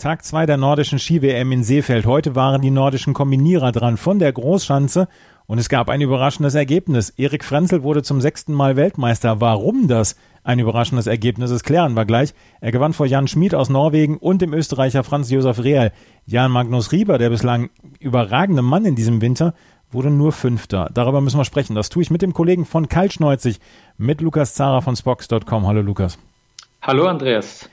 Tag 2 der nordischen Ski-WM in Seefeld. Heute waren die nordischen Kombinierer dran von der Großschanze und es gab ein überraschendes Ergebnis. Erik Frenzel wurde zum sechsten Mal Weltmeister. Warum das ein überraschendes Ergebnis ist, klären wir gleich. Er gewann vor Jan Schmid aus Norwegen und dem Österreicher Franz Josef Rehl. Jan Magnus Rieber, der bislang überragende Mann in diesem Winter, wurde nur Fünfter. Darüber müssen wir sprechen. Das tue ich mit dem Kollegen von Kaltschneuzig, mit Lukas Zara von Spox.com. Hallo Lukas. Hallo Andreas.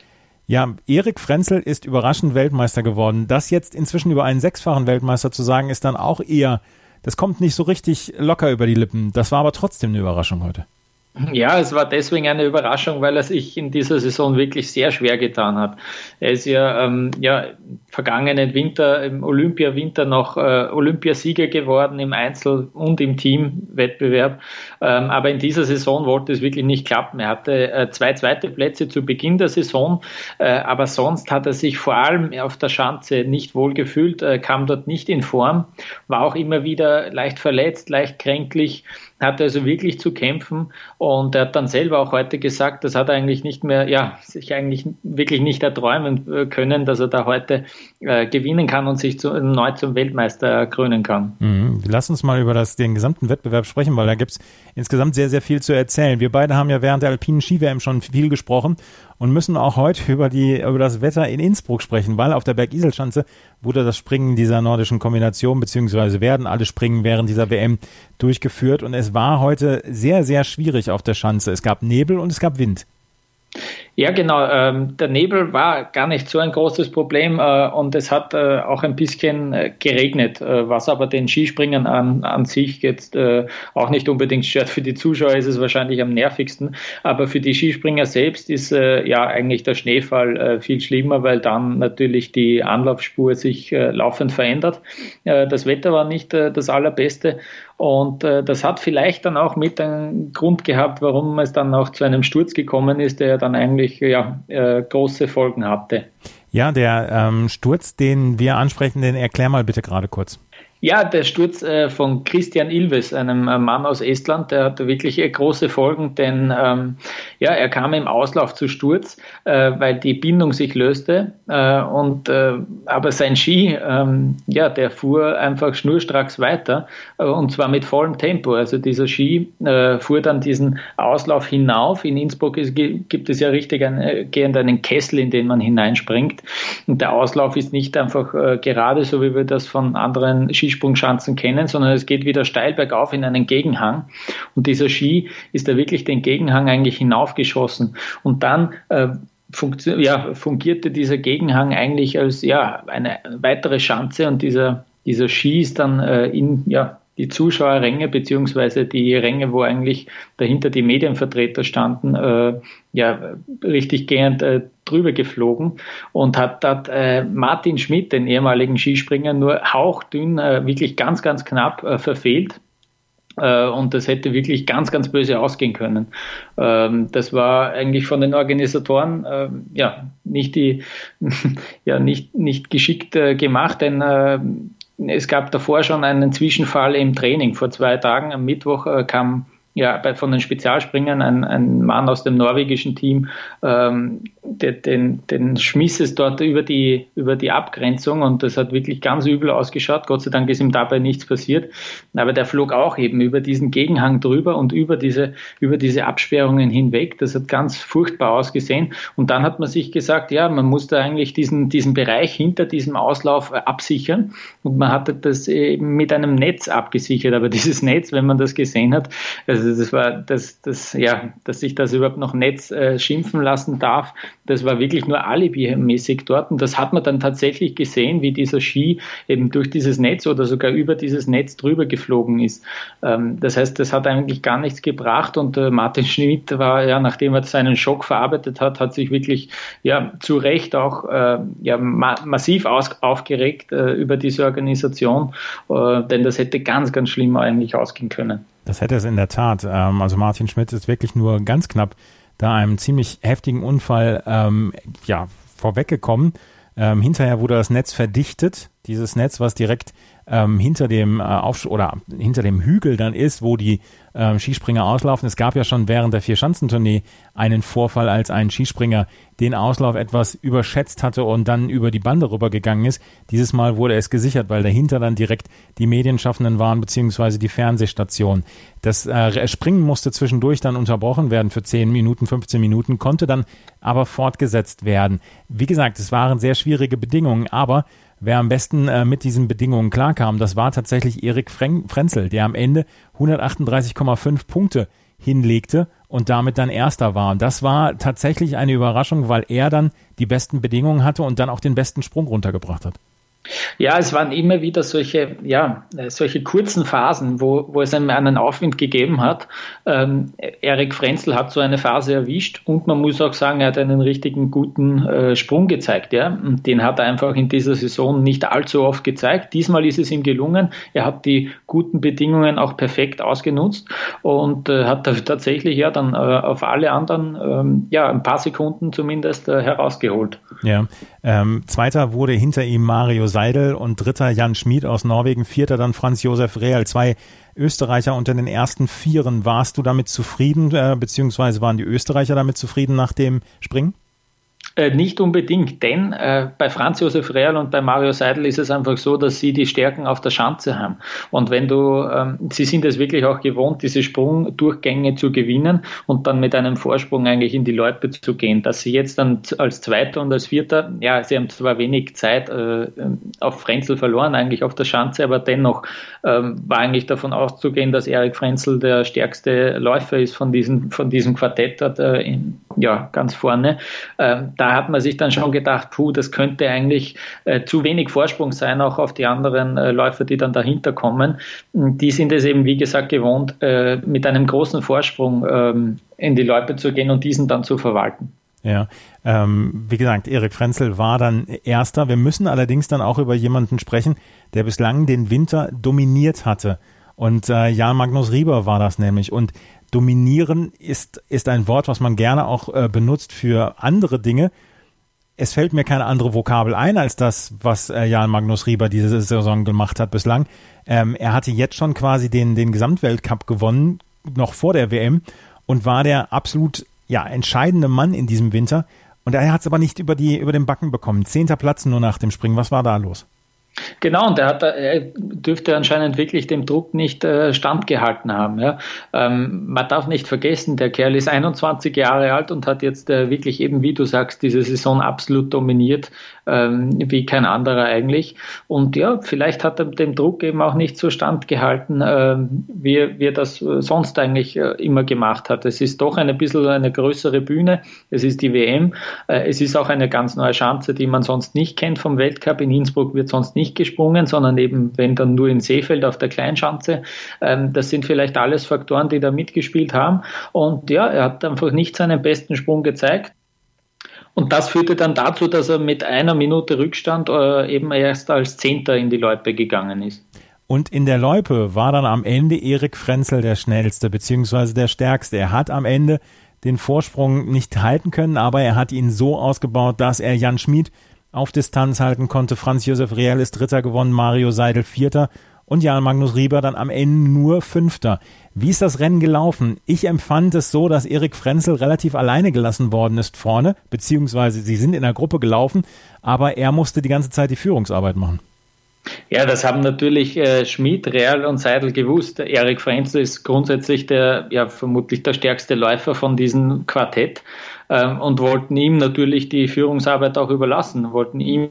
Ja, Erik Frenzel ist überraschend Weltmeister geworden. Das jetzt inzwischen über einen sechsfachen Weltmeister zu sagen, ist dann auch eher, das kommt nicht so richtig locker über die Lippen. Das war aber trotzdem eine Überraschung heute. Ja, es war deswegen eine Überraschung, weil er sich in dieser Saison wirklich sehr schwer getan hat. Er ist ja, ähm, ja vergangenen Winter, im Olympiawinter noch äh, Olympiasieger geworden im Einzel- und im Teamwettbewerb. Ähm, aber in dieser Saison wollte es wirklich nicht klappen. Er hatte äh, zwei zweite Plätze zu Beginn der Saison, äh, aber sonst hat er sich vor allem auf der Schanze nicht wohl gefühlt, äh, kam dort nicht in Form, war auch immer wieder leicht verletzt, leicht kränklich hatte also wirklich zu kämpfen und er hat dann selber auch heute gesagt, das hat er eigentlich nicht mehr, ja, sich eigentlich wirklich nicht erträumen äh, können, dass er da heute äh, gewinnen kann und sich zu, neu zum Weltmeister krönen kann. Mhm. Lass uns mal über das, den gesamten Wettbewerb sprechen, weil da gibt es insgesamt sehr, sehr viel zu erzählen. Wir beide haben ja während der alpinen Ski-WM schon viel gesprochen und müssen auch heute über, die, über das Wetter in Innsbruck sprechen, weil auf der Bergiselschanze wurde das Springen dieser nordischen Kombination, beziehungsweise werden alle Springen während dieser WM durchgeführt und es war heute sehr, sehr schwierig auf der Schanze. Es gab Nebel und es gab Wind. Ja, genau. Ähm, der Nebel war gar nicht so ein großes Problem äh, und es hat äh, auch ein bisschen äh, geregnet, äh, was aber den Skispringern an, an sich jetzt äh, auch nicht unbedingt stört. Für die Zuschauer ist es wahrscheinlich am nervigsten, aber für die Skispringer selbst ist äh, ja eigentlich der Schneefall viel schlimmer, weil dann natürlich die Anlaufspur sich laufend verändert. das Wetter war nicht das allerbeste und äh, das hat vielleicht dann auch mit einen Grund gehabt, warum es dann auch zu einem Sturz gekommen ist, der dann eigentlich ja, äh, große Folgen hatte. Ja, der ähm, Sturz, den wir ansprechen, den erklär mal bitte gerade kurz. Ja, der Sturz äh, von Christian Ilves, einem äh, Mann aus Estland, der hatte wirklich äh, große Folgen, denn ähm, ja, er kam im Auslauf zu Sturz, äh, weil die Bindung sich löste äh, und äh, aber sein Ski, ähm, ja, der fuhr einfach schnurstracks weiter und zwar mit vollem Tempo. Also dieser Ski fuhr dann diesen Auslauf hinauf. In Innsbruck ist, gibt es ja richtig einen, gehend einen Kessel, in den man hineinspringt und der Auslauf ist nicht einfach gerade so, wie wir das von anderen Skisprungern Skisprungschanzen kennen, sondern es geht wieder steil bergauf in einen Gegenhang. Und dieser Ski ist da wirklich den Gegenhang eigentlich hinaufgeschossen. Und dann äh, ja, fungierte dieser Gegenhang eigentlich als ja, eine weitere Schanze und dieser, dieser Ski ist dann äh, in, ja, die Zuschauerränge beziehungsweise die Ränge, wo eigentlich dahinter die Medienvertreter standen, äh, ja richtig gehend äh, drüber geflogen und hat dort äh, Martin Schmidt, den ehemaligen Skispringer, nur hauchdünn, äh, wirklich ganz, ganz knapp äh, verfehlt. Äh, und das hätte wirklich ganz, ganz böse ausgehen können. Ähm, das war eigentlich von den Organisatoren ja nicht die, ja nicht nicht geschickt gemacht, denn es gab davor schon einen Zwischenfall im Training. Vor zwei Tagen am Mittwoch äh, kam ja, bei, von den Spezialspringern ein, ein Mann aus dem norwegischen Team, ähm, den, den, schmiss es dort über die, über die Abgrenzung und das hat wirklich ganz übel ausgeschaut. Gott sei Dank ist ihm dabei nichts passiert. Aber der flog auch eben über diesen Gegenhang drüber und über diese, über diese Absperrungen hinweg. Das hat ganz furchtbar ausgesehen. Und dann hat man sich gesagt, ja, man muss da eigentlich diesen, diesen Bereich hinter diesem Auslauf äh, absichern. Und man hatte das eben mit einem Netz abgesichert. Aber dieses Netz, wenn man das gesehen hat, also das war, das, das, ja, dass sich das überhaupt noch Netz äh, schimpfen lassen darf, Das war wirklich nur alibi-mäßig dort. Und das hat man dann tatsächlich gesehen, wie dieser Ski eben durch dieses Netz oder sogar über dieses Netz drüber geflogen ist. Ähm, das heißt, das hat eigentlich gar nichts gebracht. Und äh, Martin Schmidt war ja, nachdem er seinen Schock verarbeitet hat, hat sich wirklich ja zu Recht auch äh, ja, ma massiv aus aufgeregt äh, über diese Organisation, denn das hätte ganz, ganz schlimm eigentlich ausgehen können. Das hätte es in der Tat. Ähm, also Martin Schmidt ist wirklich nur ganz knapp da einem ziemlich heftigen Unfall ähm, ja, vorweggekommen. Ähm, hinterher wurde das Netz verdichtet, dieses Netz, was direkt ähm, hinter dem äh, Aufsch oder hinter dem Hügel dann ist, wo die ähm, Skispringer auslaufen. Es gab ja schon während der Vierschanzentournee einen Vorfall, als ein Skispringer den Auslauf etwas überschätzt hatte und dann über die Bande rübergegangen ist. Dieses Mal wurde es gesichert, weil dahinter dann direkt die Medienschaffenden waren, beziehungsweise die Fernsehstation. Das äh, Springen musste zwischendurch dann unterbrochen werden für 10 Minuten, 15 Minuten, konnte dann aber fortgesetzt werden. Wie gesagt, es waren sehr schwierige Bedingungen, aber wer am besten äh, mit diesen Bedingungen klarkam, das war tatsächlich Erik Frenzel, der am Ende 138,5 Punkte hinlegte und damit dann Erster war. Und das war tatsächlich eine Überraschung, weil er dann die besten Bedingungen hatte und dann auch den besten Sprung runtergebracht hat. Ja, es waren immer wieder solche, ja, solche kurzen Phasen, wo, wo es einem einen Aufwind gegeben hat. Ähm, Erik Frenzel hat so eine Phase erwischt und man muss auch sagen, er hat einen richtigen guten äh, Sprung gezeigt. Ja? Und den hat er einfach in dieser Saison nicht allzu oft gezeigt. Diesmal ist es ihm gelungen. Er hat die guten Bedingungen auch perfekt ausgenutzt und äh, hat tatsächlich ja dann äh, auf alle anderen ähm, ja, ein paar Sekunden zumindest äh, herausgeholt. Ja, ähm, Zweiter wurde hinter ihm Mario Seidel und dritter Jan Schmid aus Norwegen, vierter dann Franz Josef Real. Zwei Österreicher unter den ersten Vieren. Warst du damit zufrieden, äh, beziehungsweise waren die Österreicher damit zufrieden nach dem Springen? Äh, nicht unbedingt, denn äh, bei Franz Josef Real und bei Mario Seidel ist es einfach so, dass sie die Stärken auf der Schanze haben. Und wenn du, ähm, sie sind es wirklich auch gewohnt, diese Sprungdurchgänge zu gewinnen und dann mit einem Vorsprung eigentlich in die Loipe zu gehen. Dass sie jetzt dann als Zweiter und als Vierter, ja, sie haben zwar wenig Zeit äh, auf Frenzel verloren, eigentlich auf der Schanze, aber dennoch ähm, war eigentlich davon auszugehen, dass Erik Frenzel der stärkste Läufer ist von diesem, von diesem Quartett, äh, in, ja, ganz vorne. Ähm, da hat man sich dann schon gedacht, puh, das könnte eigentlich äh, zu wenig Vorsprung sein, auch auf die anderen äh, Läufer, die dann dahinter kommen. Die sind es eben, wie gesagt, gewohnt, äh, mit einem großen Vorsprung ähm, in die Loipe zu gehen und diesen dann zu verwalten. Ja, ähm, wie gesagt, Erik Frenzel war dann Erster. Wir müssen allerdings dann auch über jemanden sprechen, der bislang den Winter dominiert hatte. Und äh, Jan Magnus Rieber war das nämlich. Und dominieren ist, ist ein Wort, was man gerne auch äh, benutzt für andere Dinge. Es fällt mir keine andere Vokabel ein als das, was äh, Jan Magnus Rieber diese Saison gemacht hat bislang. Ähm, er hatte jetzt schon quasi den, den Gesamtweltcup gewonnen, noch vor der WM, und war der absolut ja, entscheidende Mann in diesem Winter. Und er hat es aber nicht über, die, über den Backen bekommen. Zehnter Platz nur nach dem Springen. Was war da los? Genau, und er, hat, er dürfte anscheinend wirklich dem Druck nicht äh, standgehalten haben. Ja. Ähm, man darf nicht vergessen, der Kerl ist 21 Jahre alt und hat jetzt äh, wirklich eben, wie du sagst, diese Saison absolut dominiert, ähm, wie kein anderer eigentlich. Und ja, vielleicht hat er dem Druck eben auch nicht so standgehalten, äh, wie, wie er das äh, sonst eigentlich äh, immer gemacht hat. Es ist doch ein bisschen eine größere Bühne, es ist die WM, äh, es ist auch eine ganz neue Chance, die man sonst nicht kennt vom Weltcup. In Innsbruck wird sonst nicht nicht gesprungen, sondern eben, wenn dann nur in Seefeld auf der Kleinschanze. Ähm, das sind vielleicht alles Faktoren, die da mitgespielt haben. Und ja, er hat einfach nicht seinen besten Sprung gezeigt. Und das führte dann dazu, dass er mit einer Minute Rückstand äh, eben erst als Zehnter in die Loipe gegangen ist. Und in der Loipe war dann am Ende Erik Frenzel der schnellste, beziehungsweise der stärkste. Er hat am Ende den Vorsprung nicht halten können, aber er hat ihn so ausgebaut, dass er Jan Schmid auf Distanz halten konnte. Franz Josef Real ist Dritter gewonnen, Mario Seidel Vierter und Jan Magnus Rieber dann am Ende nur Fünfter. Wie ist das Rennen gelaufen? Ich empfand es so, dass Erik Frenzel relativ alleine gelassen worden ist vorne, beziehungsweise sie sind in der Gruppe gelaufen, aber er musste die ganze Zeit die Führungsarbeit machen. Ja, das haben natürlich äh, Schmid, Real und Seidel gewusst. Erik Frenzel ist grundsätzlich der, ja, vermutlich der stärkste Läufer von diesem Quartett ähm, und wollten ihm natürlich die Führungsarbeit auch überlassen, wollten ihm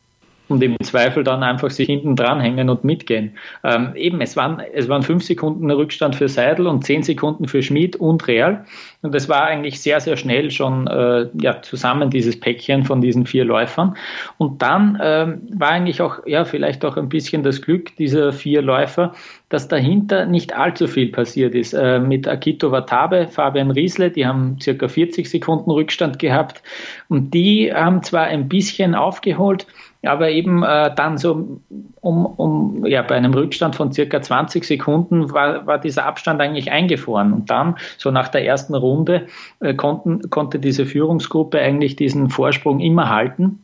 und im Zweifel dann einfach sich hinten dranhängen und mitgehen. Ähm, eben, es waren, es waren fünf Sekunden Rückstand für Seidel und zehn Sekunden für Schmid und Real. Und es war eigentlich sehr, sehr schnell schon äh, ja, zusammen dieses Päckchen von diesen vier Läufern. Und dann ähm, war eigentlich auch, ja, vielleicht auch ein bisschen das Glück dieser vier Läufer, dass dahinter nicht allzu viel passiert ist. Äh, mit Akito Watabe, Fabian Riesle, die haben circa 40 Sekunden Rückstand gehabt und die haben zwar ein bisschen aufgeholt, aber eben äh, dann so um, um, ja, bei einem Rückstand von circa 20 Sekunden war, war dieser Abstand eigentlich eingefroren. Und dann, so nach der ersten Runde, äh, konnten, konnte diese Führungsgruppe eigentlich diesen Vorsprung immer halten.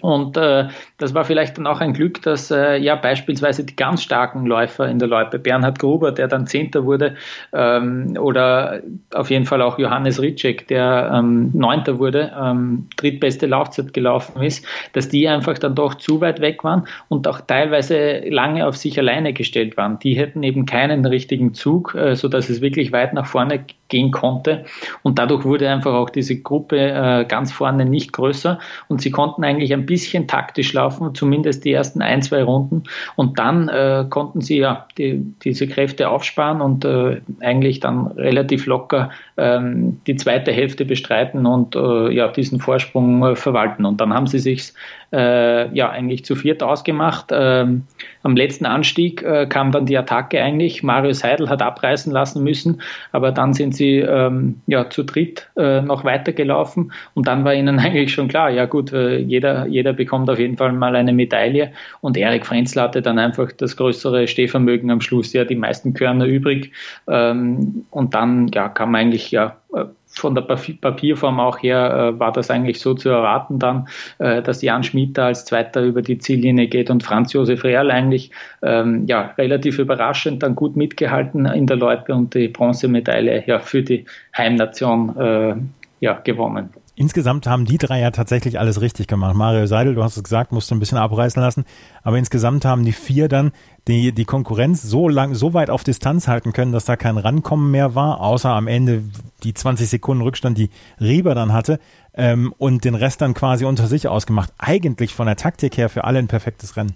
Und äh, das war vielleicht dann auch ein Glück, dass äh, ja beispielsweise die ganz starken Läufer in der Loipe, Bernhard Gruber, der dann Zehnter wurde, ähm, oder auf jeden Fall auch Johannes Ritschek, der ähm, Neunter wurde, ähm, drittbeste Laufzeit gelaufen ist, dass die einfach dann doch zu weit weg waren und auch teilweise lange auf sich alleine gestellt waren. Die hätten eben keinen richtigen Zug, äh, so dass es wirklich weit nach vorne gehen konnte. Und dadurch wurde einfach auch diese Gruppe äh, ganz vorne nicht größer und sie konnten eigentlich ein bisschen taktisch laufen, zumindest die ersten ein, zwei Runden. Und dann äh, konnten sie ja die, diese Kräfte aufsparen und äh, eigentlich dann relativ locker ähm, die zweite Hälfte bestreiten und äh, ja diesen Vorsprung äh, verwalten. Und dann haben sie sich äh, ja eigentlich zu viert ausgemacht. Ähm, am letzten Anstieg äh, kam dann die Attacke eigentlich. Mario Seidel hat abreißen lassen müssen, aber dann sind sie ähm, ja zu dritt äh, noch weitergelaufen und dann war ihnen eigentlich schon klar, ja gut, äh, jeder, jeder bekommt auf jeden Fall mal eine Medaille und Erik Frenzl hatte dann einfach das größere Stehvermögen am Schluss, ja die meisten Körner übrig ähm, und dann ja kam eigentlich ja äh, von der Papierform auch her äh, war das eigentlich so zu erwarten dann, äh, dass Jan Schmidt als Zweiter über die Ziellinie geht und Franz Josef Real eigentlich ähm, ja, relativ überraschend dann gut mitgehalten in der Loipe und die Bronzemedaille ja, für die Heimnation äh, ja, gewonnen. Insgesamt haben die drei ja tatsächlich alles richtig gemacht. Mario Seidel, du hast es gesagt, musste ein bisschen abreißen lassen. Aber insgesamt haben die vier dann die, die Konkurrenz so lang, so weit auf Distanz halten können, dass da kein Rankommen mehr war, außer am Ende die 20 Sekunden Rückstand, die Rieber dann hatte, ähm, und den Rest dann quasi unter sich ausgemacht. Eigentlich von der Taktik her für alle ein perfektes Rennen.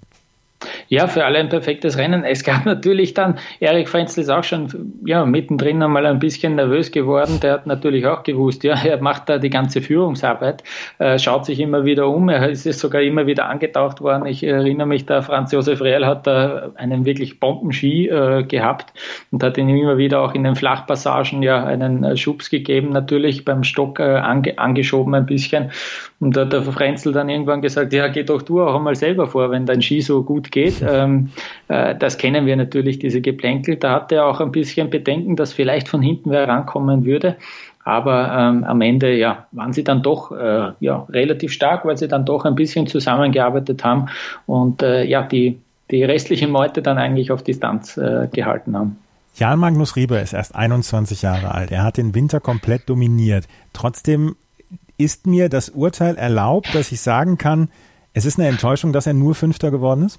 Ja, für alle ein perfektes Rennen. Es gab natürlich dann, Erik Frenzel ist auch schon ja, mittendrin einmal ein bisschen nervös geworden. Der hat natürlich auch gewusst, ja, er macht da die ganze Führungsarbeit, äh, schaut sich immer wieder um. Er ist sogar immer wieder angetaucht worden. Ich erinnere mich, da Franz Josef Rehl hat da einen wirklich Bombenski äh, gehabt und hat ihn immer wieder auch in den Flachpassagen ja einen äh, Schubs gegeben, natürlich beim Stock äh, ange angeschoben ein bisschen. Und da hat der Frenzel dann irgendwann gesagt, ja, geh doch du auch einmal selber vor, wenn dein Ski so gut geht. Ähm, äh, das kennen wir natürlich, diese Geplänkel. Da hat er auch ein bisschen Bedenken, dass vielleicht von hinten wer rankommen würde. Aber ähm, am Ende ja, waren sie dann doch äh, ja, relativ stark, weil sie dann doch ein bisschen zusammengearbeitet haben und äh, ja, die, die restliche Meute dann eigentlich auf Distanz äh, gehalten haben. Jan Magnus Rieber ist erst 21 Jahre alt. Er hat den Winter komplett dominiert. Trotzdem ist mir das Urteil erlaubt, dass ich sagen kann, es ist eine Enttäuschung, dass er nur Fünfter geworden ist?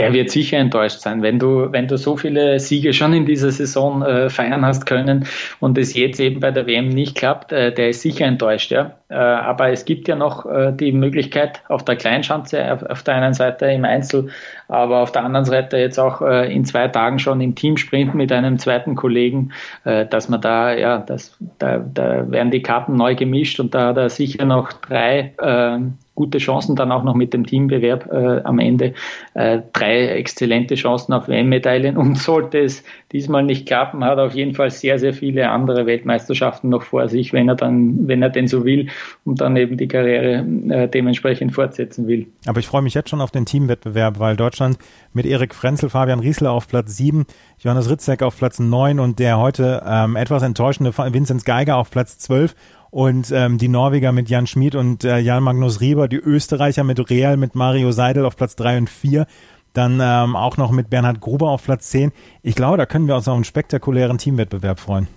Der wird sicher enttäuscht sein, wenn du, wenn du so viele Siege schon in dieser Saison äh, feiern hast können und es jetzt eben bei der WM nicht klappt, äh, der ist sicher enttäuscht, ja. Äh, aber es gibt ja noch äh, die Möglichkeit auf der Kleinschanze, auf, auf, der einen Seite im Einzel, aber auf der anderen Seite jetzt auch äh, in zwei Tagen schon im Teamsprint mit einem zweiten Kollegen, äh, dass man da, ja, das, da, da werden die Karten neu gemischt und da hat er sicher noch drei gute Chancen dann auch noch mit dem Teambewerb äh, am Ende. Äh, drei exzellente Chancen auf WM-Medaillen und sollte es diesmal nicht klappen, hat er auf jeden Fall sehr, sehr viele andere Weltmeisterschaften noch vor sich, wenn er dann, wenn er denn so will und dann eben die Karriere äh, dementsprechend fortsetzen will. Aber ich freue mich jetzt schon auf den Teamwettbewerb, weil Deutschland mit Erik Frenzel, Fabian Riesler auf Platz sieben, Johannes Ritzek auf Platz neun und der heute ähm, etwas enttäuschende Vinzenz Geiger auf Platz zwölf und ähm, die Norweger mit Jan Schmid und äh, Jan Magnus Rieber, die Österreicher mit Real, mit Mario Seidel auf Platz drei und vier, dann ähm, auch noch mit Bernhard Gruber auf Platz zehn. Ich glaube, da können wir uns auf einen spektakulären Teamwettbewerb freuen.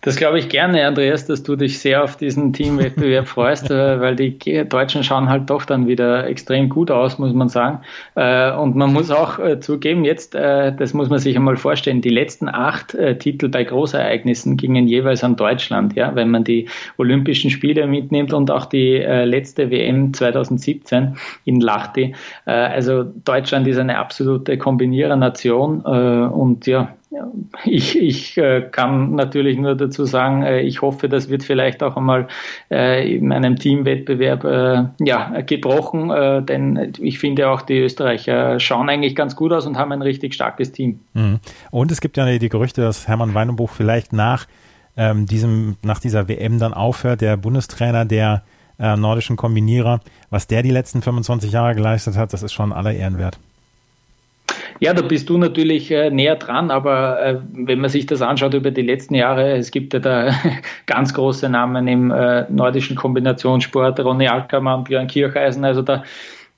Das glaube ich gerne, Andreas, dass du dich sehr auf diesen Teamwettbewerb freust, äh, weil die Deutschen schauen halt doch dann wieder extrem gut aus, muss man sagen. Äh, und man muss auch äh, zugeben, jetzt, das muss man sich einmal vorstellen, die letzten acht Titel bei Großereignissen gingen jeweils an Deutschland, ja, wenn man die Olympischen Spiele mitnimmt und auch die letzte WM 2017 in Lahti. Also Deutschland ist eine absolute Kombinierernation und ja, ich, ich äh, kann natürlich nur dazu sagen, äh, ich hoffe, das wird vielleicht auch einmal äh, in einem Teamwettbewerb äh, ja, gebrochen, äh, denn ich finde auch die Österreicher schauen eigentlich ganz gut aus und haben ein richtig starkes Team. Mhm. Und es gibt ja die Gerüchte, dass Hermann Weinenbuch vielleicht nach ähm, diesem, nach dieser WM dann aufhört, der Bundestrainer der äh, nordischen Kombinierer. Was der die letzten 25 Jahre geleistet hat, das ist schon aller Ehren wert. Ja, da bist du natürlich äh, näher dran, aber äh, wenn man sich das anschaut über die letzten Jahre, es gibt ja da ganz große Namen im äh, nordischen Kombinationssport, Ronny Ackermann, Björn Kircheisen, also da,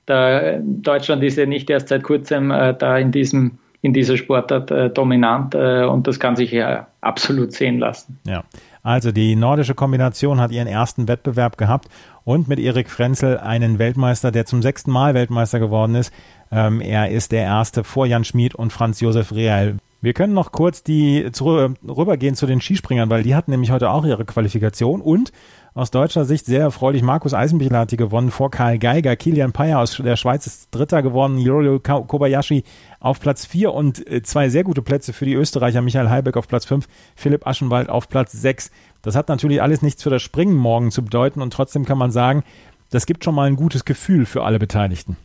da Deutschland ist ja nicht erst seit kurzem da in diesem in dieser Sportart dominant und das kann sich ja absolut sehen lassen. Ja, also die nordische Kombination hat ihren ersten Wettbewerb gehabt und mit Erik Frenzel einen Weltmeister, der zum sechsten Mal Weltmeister geworden ist. Ähm, er ist der erste vor Jan Schmid und Franz Josef Real. Wir können noch kurz die zu, rübergehen zu den Skispringern, weil die hatten nämlich heute auch ihre Qualifikation und aus deutscher Sicht sehr erfreulich. Markus Eisenbichler hat die gewonnen vor Karl Geiger. Kilian Payer aus der Schweiz ist Dritter geworden. Yorio Kobayashi auf Platz 4 und äh, zwei sehr gute Plätze für die Österreicher. Michael Heibeck auf Platz 5, Philipp Aschenwald auf Platz 6. Das hat natürlich alles nichts für das Springen morgen zu bedeuten und trotzdem kann man sagen, das gibt schon mal ein gutes Gefühl für alle Beteiligten.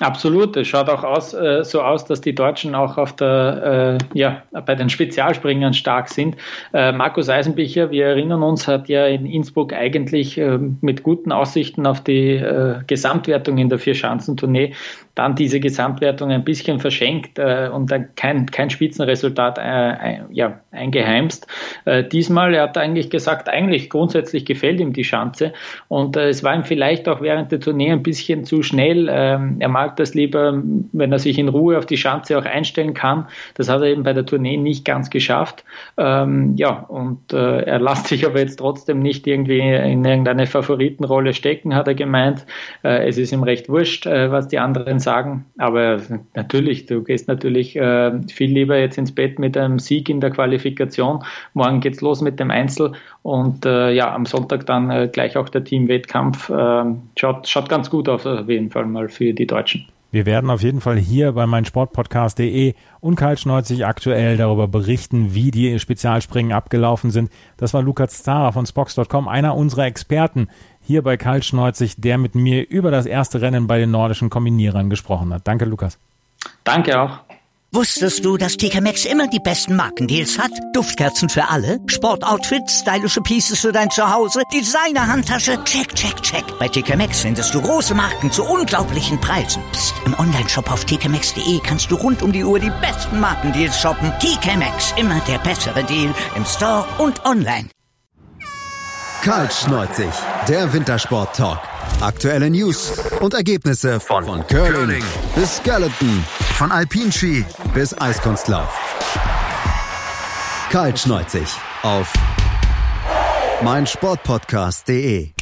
Absolut, es schaut auch aus, äh, so aus, dass die Deutschen auch auf der, äh, ja, bei den Spezialspringern stark sind. Äh, Markus Eisenbicher, wir erinnern uns, hat ja in Innsbruck eigentlich äh, mit guten Aussichten auf die äh, Gesamtwertung in der Vierschanzentournee dann diese Gesamtwertung ein bisschen verschenkt äh, und dann kein, kein Spitzenresultat äh, ein, ja, eingeheimst. Äh, diesmal, er hat eigentlich gesagt, eigentlich grundsätzlich gefällt ihm die Schanze und äh, es war ihm vielleicht auch während der Tournee ein bisschen zu schnell. Ähm, er mag das lieber, wenn er sich in Ruhe auf die Schanze auch einstellen kann. Das hat er eben bei der Tournee nicht ganz geschafft. Ähm, ja, und äh, er lässt sich aber jetzt trotzdem nicht irgendwie in irgendeine Favoritenrolle stecken, hat er gemeint. Äh, es ist ihm recht wurscht, was die anderen sagen sagen. Aber natürlich, du gehst natürlich äh, viel lieber jetzt ins Bett mit einem Sieg in der Qualifikation. Morgen geht's los mit dem Einzel und äh, ja, am Sonntag dann äh, gleich auch der Teamwettkampf. Äh, schaut, schaut ganz gut aus, auf jeden Fall mal für die Deutschen. Wir werden auf jeden Fall hier bei meinsportpodcast.de und kaltschneuzig aktuell darüber berichten, wie die Spezialspringen abgelaufen sind. Das war Lukas Zara von Spox.com, einer unserer Experten hier bei Kaltschneuzig, der mit mir über das erste Rennen bei den nordischen Kombinierern gesprochen hat. Danke, Lukas. Danke auch. Wusstest du, dass TK Maxx immer die besten Markendeals hat? Duftkerzen für alle, Sportoutfits, stylische Pieces für dein Zuhause, Designer-Handtasche, check, check, check. Bei TK Maxx findest du große Marken zu unglaublichen Preisen. Psst. im Onlineshop auf tkmaxx.de kannst du rund um die Uhr die besten Markendeals shoppen. TK Maxx, immer der bessere Deal im Store und online. Kaltschneuzig, der Wintersport-Talk. Aktuelle News und Ergebnisse von, von Curling, bis Skeleton, von Alpinski bis Eiskunstlauf. Kaltschneuzig auf meinsportpodcast.de